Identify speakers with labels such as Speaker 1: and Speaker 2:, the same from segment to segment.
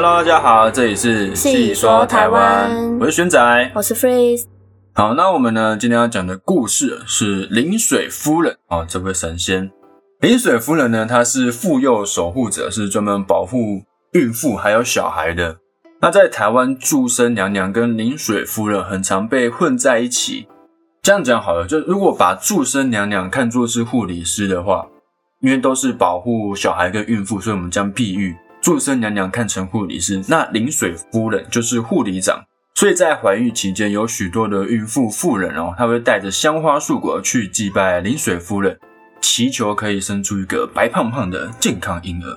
Speaker 1: Hello，大家好，这里是
Speaker 2: 细说台湾
Speaker 1: 我是玄仔。
Speaker 2: 我是 Freeze，
Speaker 1: 好，那我们呢今天要讲的故事是临水夫人啊、这位神仙。临水夫人呢，她是妇幼守护者，是专门保护孕妇还有小孩的。那在台湾，祝生娘娘跟临水夫人很常被混在一起。这样讲好了，就如果把祝生娘娘看作是护理师的话，因为都是保护小孩跟孕妇，所以我们将譬喻祝生娘娘看成护理师，那临水夫人就是护理长。所以在怀孕期间，有许多的孕妇妇人哦，她会带着香花素果去祭拜临水夫人，祈求可以生出一个白胖胖的健康婴儿。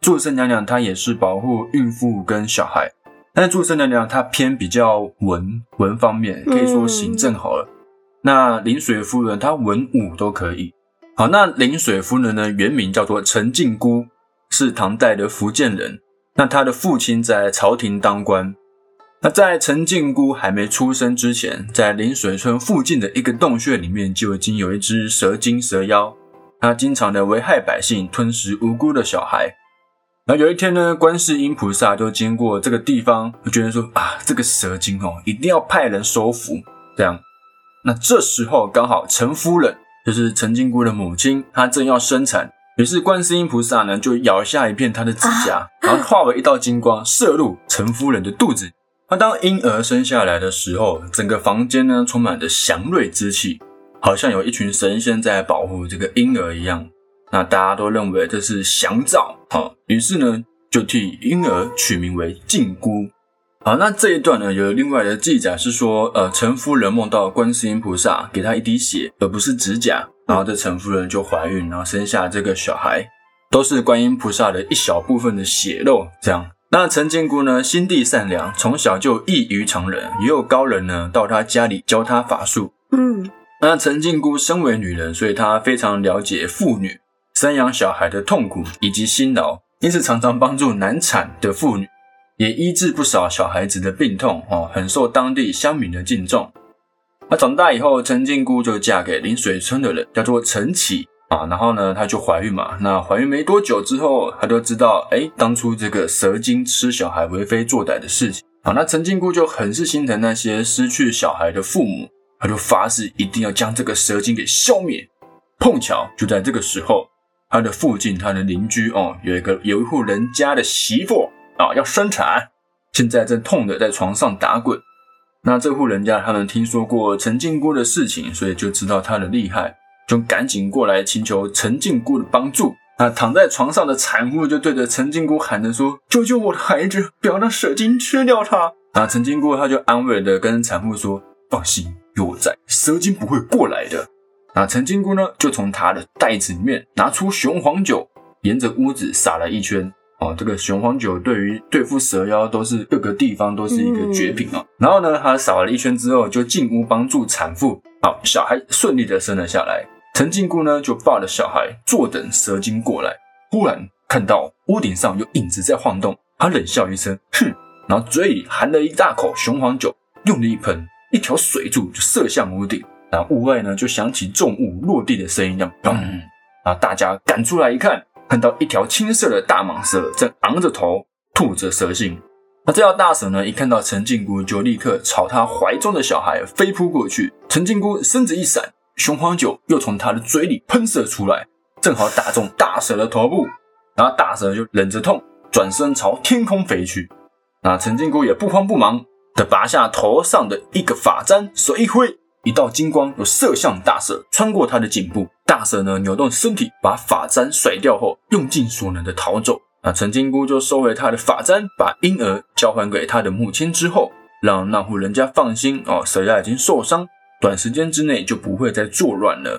Speaker 1: 祝生娘娘她也是保护孕妇跟小孩，但祝生娘娘她偏比较文文方面，可以说行政好了。那临水夫人她文武都可以。好，那临水夫人呢，原名叫做陈靖姑，是唐代的福建人。那他的父亲在朝廷当官。那在陈靖姑还没出生之前，在临水村附近的一个洞穴里面，就已经有一只蛇精蛇妖，它经常的危害百姓，吞食无辜的小孩。然后有一天呢，观世音菩萨就经过这个地方，就觉得说啊，这个蛇精哦，一定要派人收服。这样，那这时候刚好陈夫人，就是陈靖姑的母亲，她正要生产，于是观世音菩萨呢就咬下一片他的指甲，然后化为一道金光，射入陈夫人的肚子。那当婴儿生下来的时候，整个房间呢充满着祥瑞之气，好像有一群神仙在保护这个婴儿一样。那大家都认为这是祥兆，好，于是呢就替婴儿取名为靖姑。好，那这一段呢有另外的记载是说，呃，陈夫人梦到观世音菩萨给她一滴血，而不是指甲，然后这陈夫人就怀孕，然后生下这个小孩，都是观音菩萨的一小部分的血肉，这样。那陈靖姑呢，心地善良，从小就异于常人，也有高人呢到她家里教她法术。
Speaker 2: 嗯，
Speaker 1: 那陈靖姑身为女人，所以她非常了解妇女生养小孩的痛苦以及辛劳，因此常常帮助难产的妇女，也医治不少小孩子的病痛哦，很受当地乡民的敬重。那长大以后，陈靖姑就嫁给临水村的人，叫做陈启啊。然后呢，她就怀孕嘛。那怀孕没多久之后，她就知道，哎，当初这个蛇精吃小孩为非作歹的事情啊。那陈靖姑就很是心疼那些失去小孩的父母。她就发誓一定要将这个蛇精给消灭。碰巧就在这个时候，他的附近，他的邻居哦，有一个有一户人家的媳妇啊要生产，现在正痛的在床上打滚。那这户人家他们听说过陈靖姑的事情，所以就知道她的厉害，就赶紧过来请求陈靖姑的帮助。那躺在床上的产妇就对着陈靖姑喊着说：“救救我的孩子，不要让蛇精吃掉他。”那陈靖姑她就安慰的跟产妇说：“放心。”有我在，蛇精不会过来的。那陈金姑呢，就从她的袋子里面拿出雄黄酒，沿着屋子撒了一圈。哦，这个雄黄酒对于对付蛇妖都是各个地方都是一个绝品啊。然后呢，他扫了一圈之后，就进屋帮助产妇，好，小孩顺利的生了下来。陈金姑呢，就抱着小孩坐等蛇精过来。忽然看到屋顶上有影子在晃动，他冷笑一声，哼，然后嘴里含了一大口雄黄酒，用力一喷。一条水柱就射向屋顶，然后屋外呢就响起重物落地的声音，这样砰！然后大家赶出来一看，看到一条青色的大蟒蛇正昂着头吐着蛇信。那这条大蛇呢，一看到陈靖姑，就立刻朝她怀中的小孩飞扑过去。陈靖姑身子一闪，雄黄酒又从她的嘴里喷射出来，正好打中大蛇的头部。然后大蛇就忍着痛，转身朝天空飞去。那陈靖姑也不慌不忙。的拔下头上的一个发簪，手一挥，一道金光又射向大蛇，穿过他的颈部。大蛇呢扭动身体，把发簪甩掉后，用尽所能的逃走。那陈金姑就收回她的发簪，把婴儿交还给她的母亲之后，让那户人家放心哦，蛇妖已经受伤，短时间之内就不会再作乱了。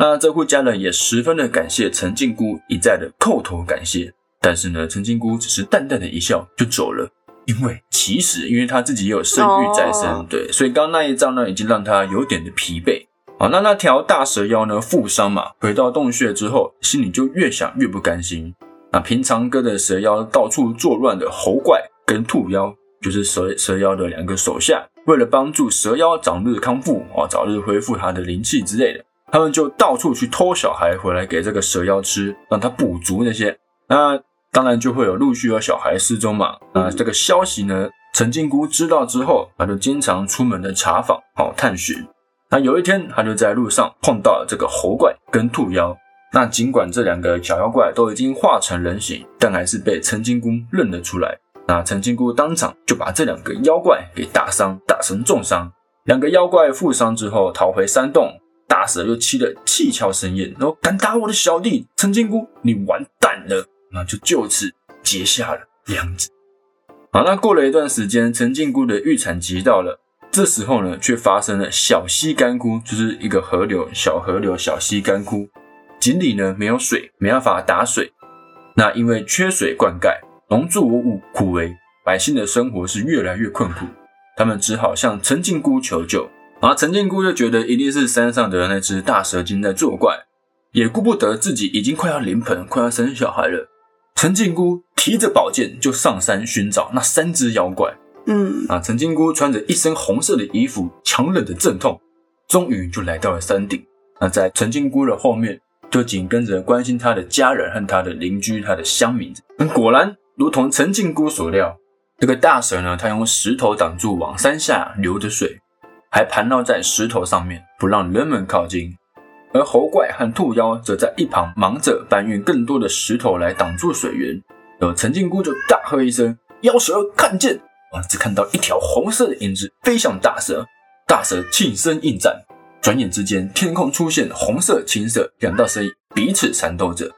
Speaker 1: 那这户家人也十分的感谢陈金姑，一再的叩头感谢。但是呢，陈金姑只是淡淡的一笑就走了。因为其实，因为她自己也有生育在身，对，所以刚刚那一仗呢，已经让她有点的疲惫。好，那那条大蛇妖呢，负伤嘛，回到洞穴之后，心里就越想越不甘心。那平常跟着蛇妖到处作乱的猴怪跟兔妖，就是蛇蛇妖的两个手下，为了帮助蛇妖早日康复啊，早日恢复他的灵气之类的，他们就到处去偷小孩回来给这个蛇妖吃，让他补足那些。那当然就会有陆续有小孩失踪嘛。那这个消息呢，陈靖姑知道之后，她就经常出门的查访，好探寻。那有一天，他就在路上碰到了这个猴怪跟兔妖。那尽管这两个小妖怪都已经化成人形，但还是被陈金姑认了出来。那陈金姑当场就把这两个妖怪给打伤，打成重伤。两个妖怪负伤之后逃回山洞，大蛇又气得气窍生烟，然后敢打我的小弟陈金姑，你完蛋了！那就就此结下了梁子。好，那过了一段时间，陈金姑的预产期到了，这时候呢，却发生了小溪干枯，就是一个河流，小河流小溪干枯。井里呢没有水，没办法打水。那因为缺水灌溉，农作物枯萎，百姓的生活是越来越困苦。他们只好向陈靖姑求救。而陈靖姑就觉得一定是山上的那只大蛇精在作怪，也顾不得自己已经快要临盆，快要生小孩了。陈靖姑提着宝剑就上山寻找那三只妖怪。
Speaker 2: 嗯，
Speaker 1: 啊，陈靖姑穿着一身红色的衣服，强忍着阵痛，终于就来到了山顶。那在陈靖姑的后面。就紧跟着关心她的家人和她的邻居、她的乡民。果然，如同陈靖姑所料，这个大蛇呢，它用石头挡住往山下流的水，还盘绕在石头上面，不让人们靠近。而猴怪和兔妖则在一旁忙着搬运更多的石头来挡住水源。而陈靖姑就大喝一声：“妖蛇，看剑！”啊，只看到一条红色的影子飞向大蛇，大蛇庆身应战。转眼之间，天空出现红色、青色两道身影，彼此缠斗着。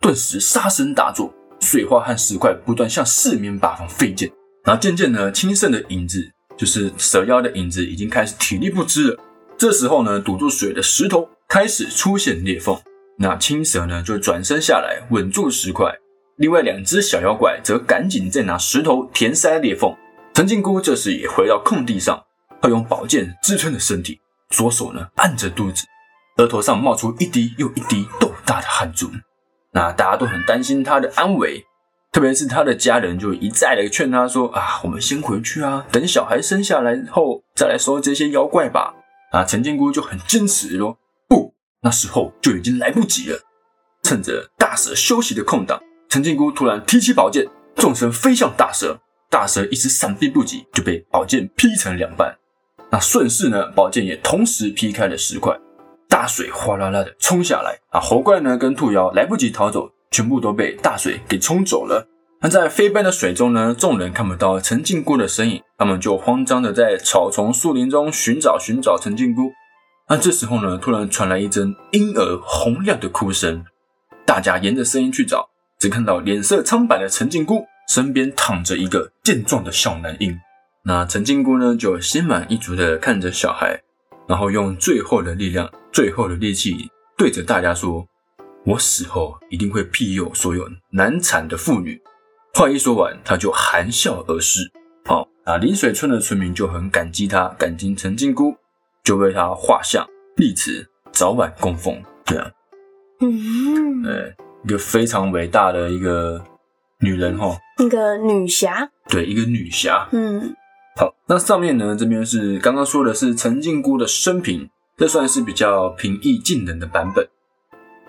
Speaker 1: 顿时杀声大作，水花和石块不断向四面八方飞溅。然后渐渐呢，青色的影子，就是蛇妖的影子，已经开始体力不支了。这时候呢，堵住水的石头开始出现裂缝，那青蛇呢就转身下来稳住石块。另外两只小妖怪则赶紧再拿石头填塞裂缝。陈靖姑这时也回到空地上，她用宝剑支撑着身体。左手呢按着肚子，额头上冒出一滴又一滴豆大的汗珠。那大家都很担心她的安危，特别是她的家人就一再的劝她说：“啊，我们先回去啊，等小孩生下来后再来收这些妖怪吧。”啊，陈靖姑就很坚持说：“不，那时候就已经来不及了。”趁着大蛇休息的空档，陈靖姑突然提起宝剑，纵身飞向大蛇。大蛇一时闪避不及，就被宝剑劈成两半。那顺势呢，宝剑也同时劈开了石块，大水哗啦啦的冲下来啊！猴怪呢跟兔妖来不及逃走，全部都被大水给冲走了。那在飞奔的水中呢，众人看不到陈靖姑的身影，他们就慌张的在草丛、树林中寻找寻找陈靖姑。那这时候呢，突然传来一阵婴儿洪亮的哭声，大家沿着声音去找，只看到脸色苍白的陈靖姑身边躺着一个健壮的小男婴。那陈金姑呢，就心满意足的看着小孩，然后用最后的力量、最后的力气对着大家说：“我死后一定会庇佑所有难产的妇女。”话一说完，他就含笑而逝。好，那临水村的村民就很感激他，感激陈金姑，就为他画像立祠，早晚供奉。这样，
Speaker 2: 嗯，
Speaker 1: 对，一个非常伟大的一个女人哈，
Speaker 2: 一个女侠，
Speaker 1: 对，一个女侠，
Speaker 2: 嗯。
Speaker 1: 好，那上面呢？这边是刚刚说的是陈靖姑的生平，这算是比较平易近人的版本。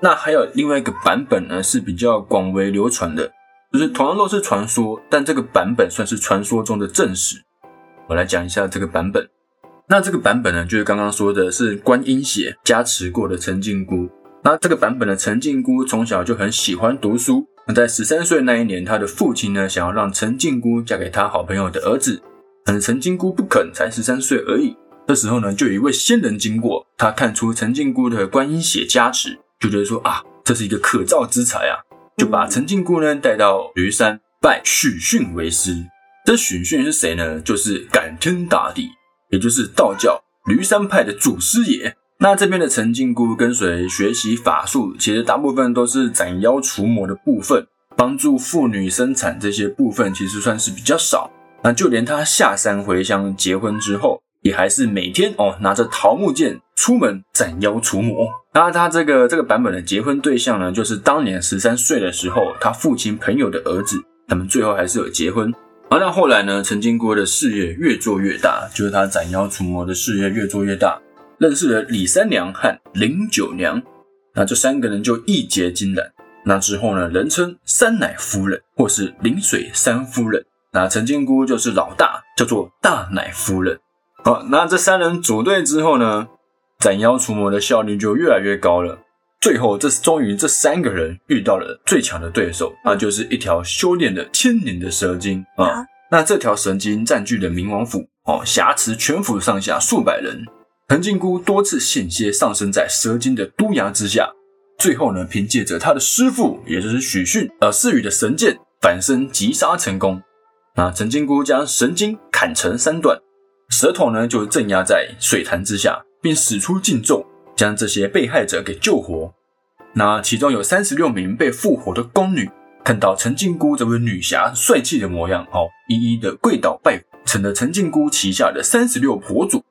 Speaker 1: 那还有另外一个版本呢，是比较广为流传的，就是同样都是传说，但这个版本算是传说中的正史。我来讲一下这个版本。那这个版本呢，就是刚刚说的是观音血加持过的陈靖姑。那这个版本的陈靖姑从小就很喜欢读书。在十三岁那一年，他的父亲呢，想要让陈靖姑嫁给他好朋友的儿子。陈金姑不肯，才十三岁而已。这时候呢，就有一位仙人经过，他看出陈金姑的观音血加持，就觉得说啊，这是一个可造之材啊，就把陈金姑呢带到驴山拜许逊为师。这许逊是谁呢？就是感天大帝，也就是道教驴山派的祖师爷。那这边的陈靖姑跟随学习法术，其实大部分都是斩妖除魔的部分，帮助妇女生产这些部分，其实算是比较少。那就连他下山回乡结婚之后，也还是每天哦拿着桃木剑出门斩妖除魔。那他这个这个版本的结婚对象呢，就是当年十三岁的时候他父亲朋友的儿子。他们最后还是有结婚。而那后来呢，陈金国的事业越做越大，就是他斩妖除魔的事业越做越大，认识了李三娘和林九娘。那这三个人就义结金兰，那之后呢，人称三奶夫人或是临水三夫人。那陈金姑就是老大，叫做大奶夫人。好，那这三人组队之后呢，斩妖除魔的效率就越来越高了。最后，这终于这三个人遇到了最强的对手，那就是一条修炼了千年的蛇精啊。那这条蛇精占据了冥王府哦，挟持全府上下数百人。陈靖姑多次险些丧生在蛇精的毒牙之下，最后呢，凭借着他的师傅，也就是许逊呃赐予的神剑，反身击杀成功。那陈靖姑将神经砍成三段，舌头呢就镇压在水潭之下，并使出禁咒。将这些被害者给救活。那其中有三十六名被复活的宫女，看到陈靖姑这位女侠帅气的模样，哦，一一的跪倒拜，成了陈靖姑旗下的三十六婆祖。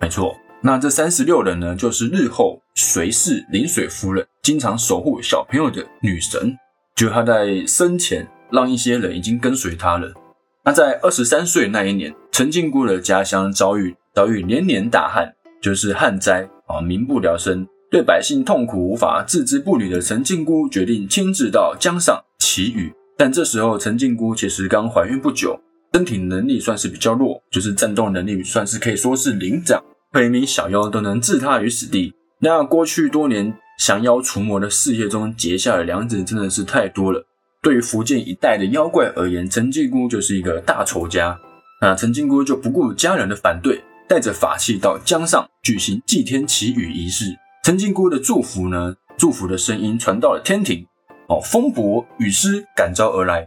Speaker 1: 没错，那这三十六人呢，就是日后随侍临水夫人，经常守护小朋友的女神。就她在生前，让一些人已经跟随她了。那在二十三岁那一年，陈靖姑的家乡遭遇遭遇连年大旱，就是旱灾。啊，民不聊生，对百姓痛苦无法置之不理的陈靖姑决定亲自到江上祈雨。但这时候陈靖姑其实刚怀孕不久，身体能力算是比较弱，就是战斗能力算是可以说是零长，每名小妖都能置他于死地。那过去多年降妖除魔的事业中结下的梁子真的是太多了。对于福建一带的妖怪而言，陈靖姑就是一个大仇家。那陈靖姑就不顾家人的反对。带着法器到江上举行祭天祈雨仪式，陈靖姑的祝福呢？祝福的声音传到了天庭，哦，风伯雨师感召而来，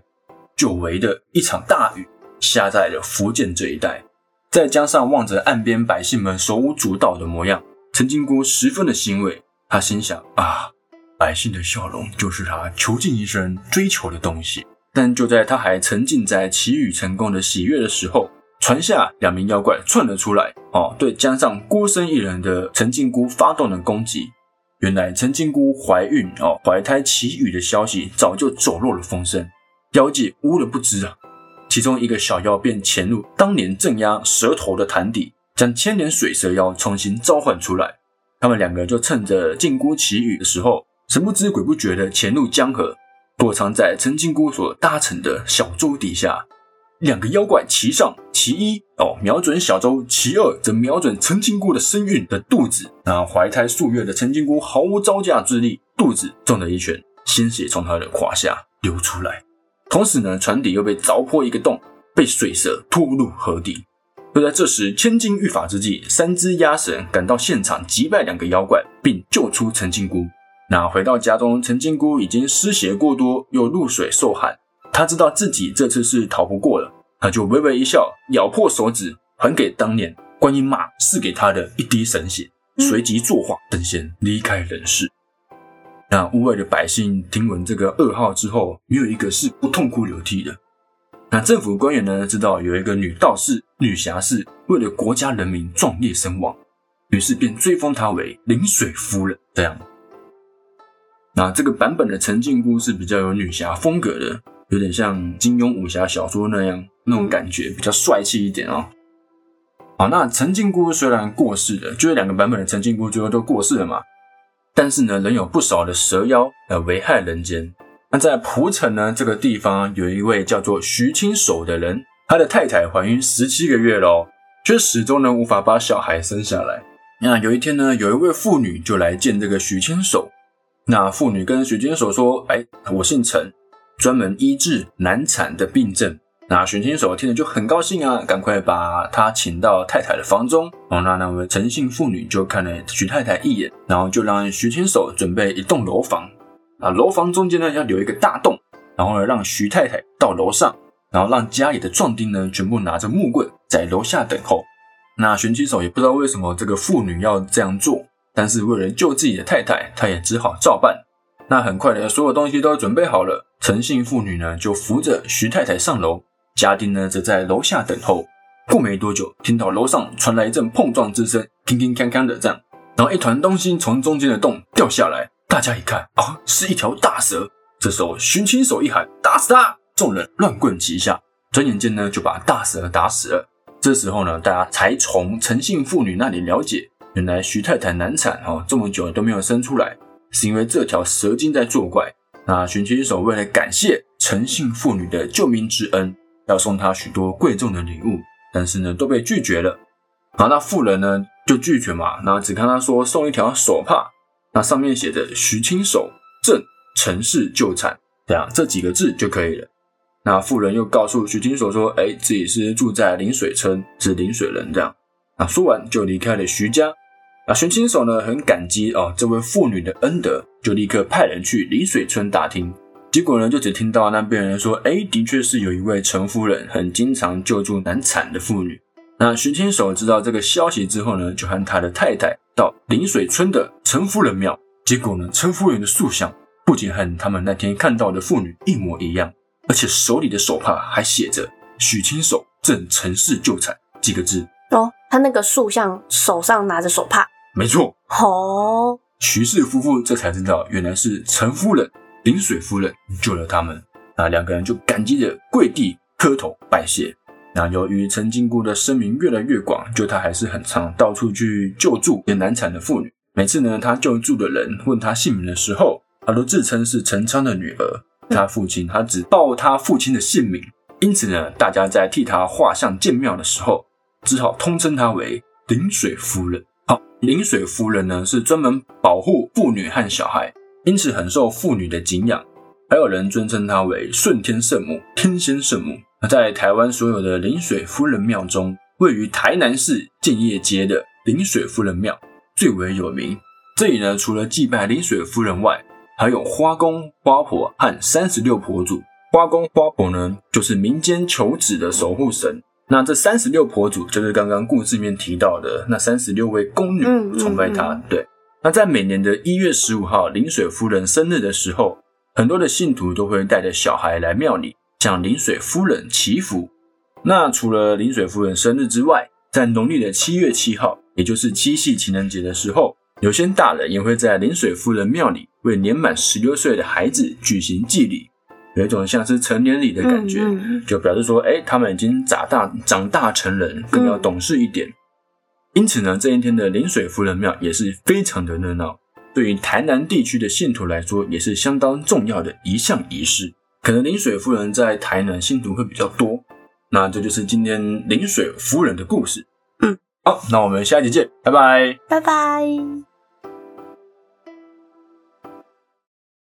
Speaker 1: 久违的一场大雨下在了福建这一带。在江上望着岸边百姓们手舞足蹈的模样，陈靖姑十分的欣慰。她心想啊，百姓的笑容就是她囚禁一生追求的东西。但就在她还沉浸在祈雨成功的喜悦的时候，船下两名妖怪窜了出来，哦，对江上孤身一人的陈靖姑发动了攻击。原来陈靖姑怀孕，哦，怀胎祈雨的消息早就走漏了风声，妖界无人不知啊。其中一个小妖便潜入当年镇压蛇头的潭底，将千年水蛇妖重新召唤出来。他们两个就趁着靖姑起雨的时候，神不知鬼不觉地潜入江河，躲藏在陈金姑所搭乘的小舟底下。两个妖怪其上，其一哦瞄准小舟，其二则瞄准陈金姑的身孕的肚子。那怀胎数月的陈金姑毫无招架之力，肚子中了一拳，鲜血从她的胯下流出来。同时呢，船底又被凿破一个洞，被水蛇拖入河底。就在这时，千金遇法之际，三只鸭神赶到现场，击败两个妖怪，并救出陈金姑。那回到家中，陈金姑已经失血过多，又入水受寒。他知道自己这次是逃不过了，他就微微一笑，咬破手指，还给当年观音妈赐给他的一滴神血，随即作画登仙离开人世。那屋外的百姓听闻这个噩耗之后，没有一个是不痛哭流涕的。那政府官员呢，知道有一个女道士、女侠士为了国家人民壮烈身亡，于是便追封她为临水夫人。这样，那这个版本的陈靖姑是比较有女侠风格的。有点像金庸武侠小说那样那种感觉，比较帅气一点啊。好，那陈靖姑虽然过世了，就是两个版本的陈靖姑最后都过世了嘛，但是呢，仍有不少的蛇妖呃危害人间。那在蒲城呢这个地方，有一位叫做徐清守的人，他的太太怀孕十七个月了，却始终呢无法把小孩生下来。那有一天呢，有一位妇女就来见这个徐清守，那妇女跟徐清守说：“哎，我姓陈。”专门医治难产的病症，那玄清手听了就很高兴啊，赶快把他请到太太的房中。哦，那那位陈姓妇女就看了徐太太一眼，然后就让徐清手准备一栋楼房。啊，楼房中间呢要留一个大洞，然后呢让徐太太到楼上，然后让家里的壮丁呢全部拿着木棍在楼下等候。那玄清手也不知道为什么这个妇女要这样做，但是为了救自己的太太，他也只好照办。那很快的，所有东西都准备好了。陈姓妇女呢，就扶着徐太太上楼，家丁呢则在楼下等候。过没多久，听到楼上传来一阵碰撞之声，铿铿锵锵的这样，然后一团东西从中间的洞掉下来。大家一看，啊，是一条大蛇。这时候，寻亲手一喊：“打死他！”众人乱棍齐下，转眼间呢就把大蛇打死了。这时候呢，大家才从陈姓妇女那里了解，原来徐太太难产哦，这么久都没有生出来。是因为这条蛇精在作怪，那寻亲手为了感谢陈姓妇女的救命之恩，要送他许多贵重的礼物，但是呢都被拒绝了。好，那妇人呢就拒绝嘛，然后只看他说送一条手帕，那上面写着“徐清手赠陈氏旧产”这样这几个字就可以了。那妇人又告诉徐清手说：“哎，自己是住在临水村，是临水人。”这样，那说完就离开了徐家。那徐清手呢很感激哦这位妇女的恩德，就立刻派人去临水村打听。结果呢就只听到那边人说：“哎，的确是有一位陈夫人，很经常救助难产的妇女。”那徐亲手知道这个消息之后呢，就和他的太太到临水村的陈夫人庙。结果呢，陈夫人的塑像不仅和他们那天看到的妇女一模一样，而且手里的手帕还写着“许亲手正陈氏救产”几个字。
Speaker 2: 哦，他那个塑像手上拿着手帕。
Speaker 1: 没错。
Speaker 2: 哦，
Speaker 1: 徐氏夫妇这才知道，原来是陈夫人、临水夫人救了他们。那两个人就感激的跪地磕头拜谢。那由于陈金姑的声名越来越广，就她还是很常到处去救助也难产的妇女。每次呢，她救助的人问她姓名的时候，她都自称是陈昌的女儿。她父亲，她只报她父亲的姓名。因此呢，大家在替她画像建庙的时候，只好通称她为临水夫人。好，临水夫人呢是专门保护妇女和小孩，因此很受妇女的敬仰。还有人尊称她为顺天圣母、天仙圣母。那在台湾所有的临水夫人庙中，位于台南市建业街的临水夫人庙最为有名。这里呢，除了祭拜临水夫人外，还有花公、花婆和三十六婆祖。花公、花婆呢，就是民间求子的守护神。那这三十六婆祖，就是刚刚故事里面提到的那三十六位宫女崇拜她。对。那在每年的一月十五号临水夫人生日的时候，很多的信徒都会带着小孩来庙里。向临水夫人祈福。那除了临水夫人生日之外，在农历的七月七号，也就是七夕情人节的时候，有些大人也会在临水夫人庙里为年满十六岁的孩子举行祭礼，有一种像是成年礼的感觉，就表示说，哎，他们已经长大、长大成人，更要懂事一点。因此呢，这一天的临水夫人庙也是非常的热闹，对于台南地区的信徒来说，也是相当重要的一项仪式。可能临水夫人在台南信徒会比较多，那这就是今天临水夫人的故事。
Speaker 2: 嗯，
Speaker 1: 好，那我们下一集见，拜拜，
Speaker 2: 拜拜。